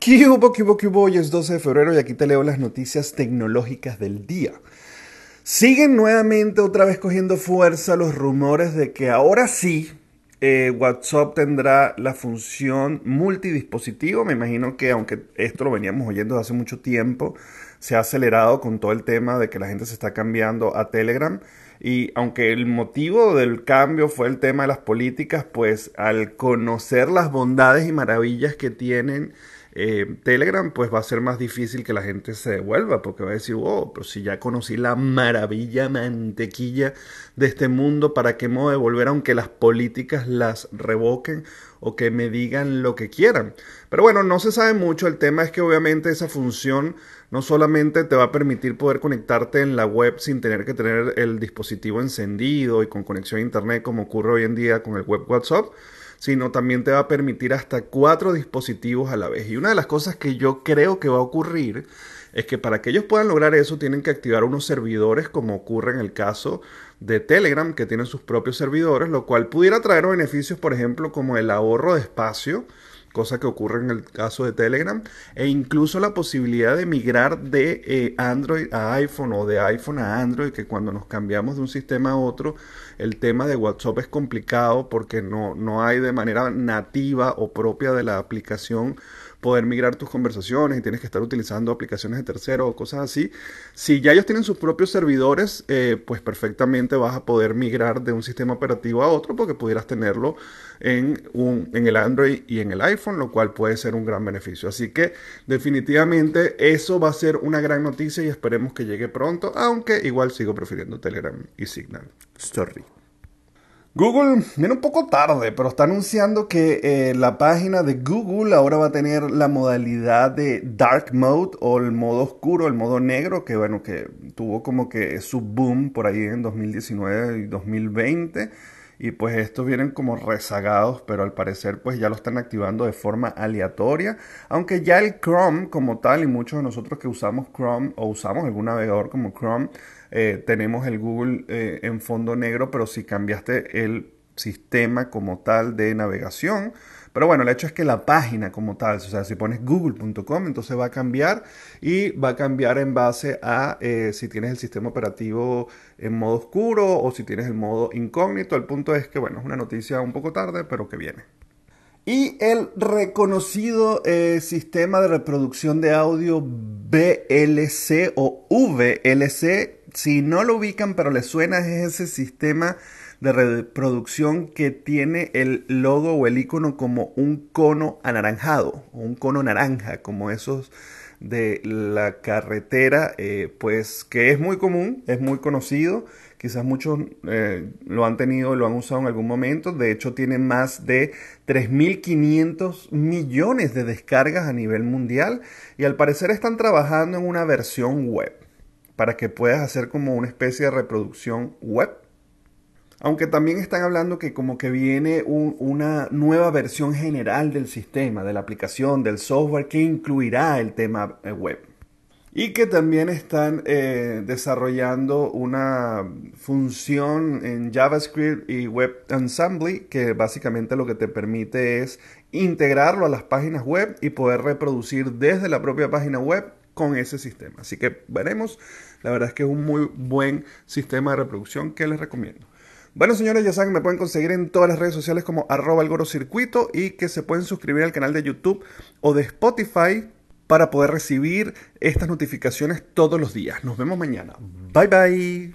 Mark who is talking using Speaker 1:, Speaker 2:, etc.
Speaker 1: ¿Qué hubo, qué hubo, qué hubo? Hoy es 12 de febrero y aquí te leo las noticias tecnológicas del día. Siguen nuevamente otra vez cogiendo fuerza los rumores de que ahora sí eh, WhatsApp tendrá la función multidispositivo. Me imagino que aunque esto lo veníamos oyendo hace mucho tiempo, se ha acelerado con todo el tema de que la gente se está cambiando a Telegram. Y aunque el motivo del cambio fue el tema de las políticas, pues al conocer las bondades y maravillas que tienen eh, Telegram, pues va a ser más difícil que la gente se devuelva, porque va a decir, oh, pero si ya conocí la maravilla mantequilla de este mundo, ¿para qué me devolver aunque las políticas las revoquen o que me digan lo que quieran? Pero bueno, no se sabe mucho, el tema es que obviamente esa función no solamente te va a permitir poder conectarte en la web sin tener que tener el dispositivo encendido y con conexión a internet como ocurre hoy en día con el web WhatsApp, sino también te va a permitir hasta cuatro dispositivos a la vez. Y una de las cosas que yo creo que va a ocurrir es que para que ellos puedan lograr eso tienen que activar unos servidores como ocurre en el caso de Telegram que tienen sus propios servidores, lo cual pudiera traer beneficios, por ejemplo, como el ahorro de espacio cosa que ocurre en el caso de Telegram, e incluso la posibilidad de migrar de eh, Android a iPhone o de iPhone a Android, que cuando nos cambiamos de un sistema a otro, el tema de WhatsApp es complicado porque no, no hay de manera nativa o propia de la aplicación poder migrar tus conversaciones y tienes que estar utilizando aplicaciones de terceros o cosas así. Si ya ellos tienen sus propios servidores, eh, pues perfectamente vas a poder migrar de un sistema operativo a otro porque pudieras tenerlo en, un, en el Android y en el iPhone, lo cual puede ser un gran beneficio. Así que definitivamente eso va a ser una gran noticia y esperemos que llegue pronto, aunque igual sigo prefiriendo Telegram y Signal Story. Google viene un poco tarde, pero está anunciando que eh, la página de Google ahora va a tener la modalidad de Dark Mode o el modo oscuro, el modo negro, que bueno, que tuvo como que su boom por ahí en 2019 y 2020. Y pues estos vienen como rezagados, pero al parecer pues ya lo están activando de forma aleatoria. Aunque ya el Chrome como tal y muchos de nosotros que usamos Chrome o usamos algún navegador como Chrome, eh, tenemos el Google eh, en fondo negro, pero si cambiaste el sistema como tal de navegación. Pero bueno, el hecho es que la página como tal, o sea, si pones google.com, entonces va a cambiar y va a cambiar en base a eh, si tienes el sistema operativo en modo oscuro o si tienes el modo incógnito. El punto es que, bueno, es una noticia un poco tarde, pero que viene. Y el reconocido sistema de reproducción de audio BLC o VLC si no lo ubican pero les suena es ese sistema de reproducción que tiene el logo o el icono como un cono anaranjado o un cono naranja como esos de la carretera eh, pues que es muy común es muy conocido quizás muchos eh, lo han tenido lo han usado en algún momento de hecho tiene más de 3.500 millones de descargas a nivel mundial y al parecer están trabajando en una versión web para que puedas hacer como una especie de reproducción web. Aunque también están hablando que como que viene una nueva versión general del sistema, de la aplicación, del software que incluirá el tema eh, web. Y que también están eh, desarrollando una función en JavaScript y Web Assembly que básicamente lo que te permite es integrarlo a las páginas web y poder reproducir desde la propia página web con ese sistema. Así que veremos. La verdad es que es un muy buen sistema de reproducción que les recomiendo. Bueno, señores, ya saben, me pueden conseguir en todas las redes sociales como arroba el circuito y que se pueden suscribir al canal de YouTube o de Spotify para poder recibir estas notificaciones todos los días. Nos vemos mañana. Bye bye.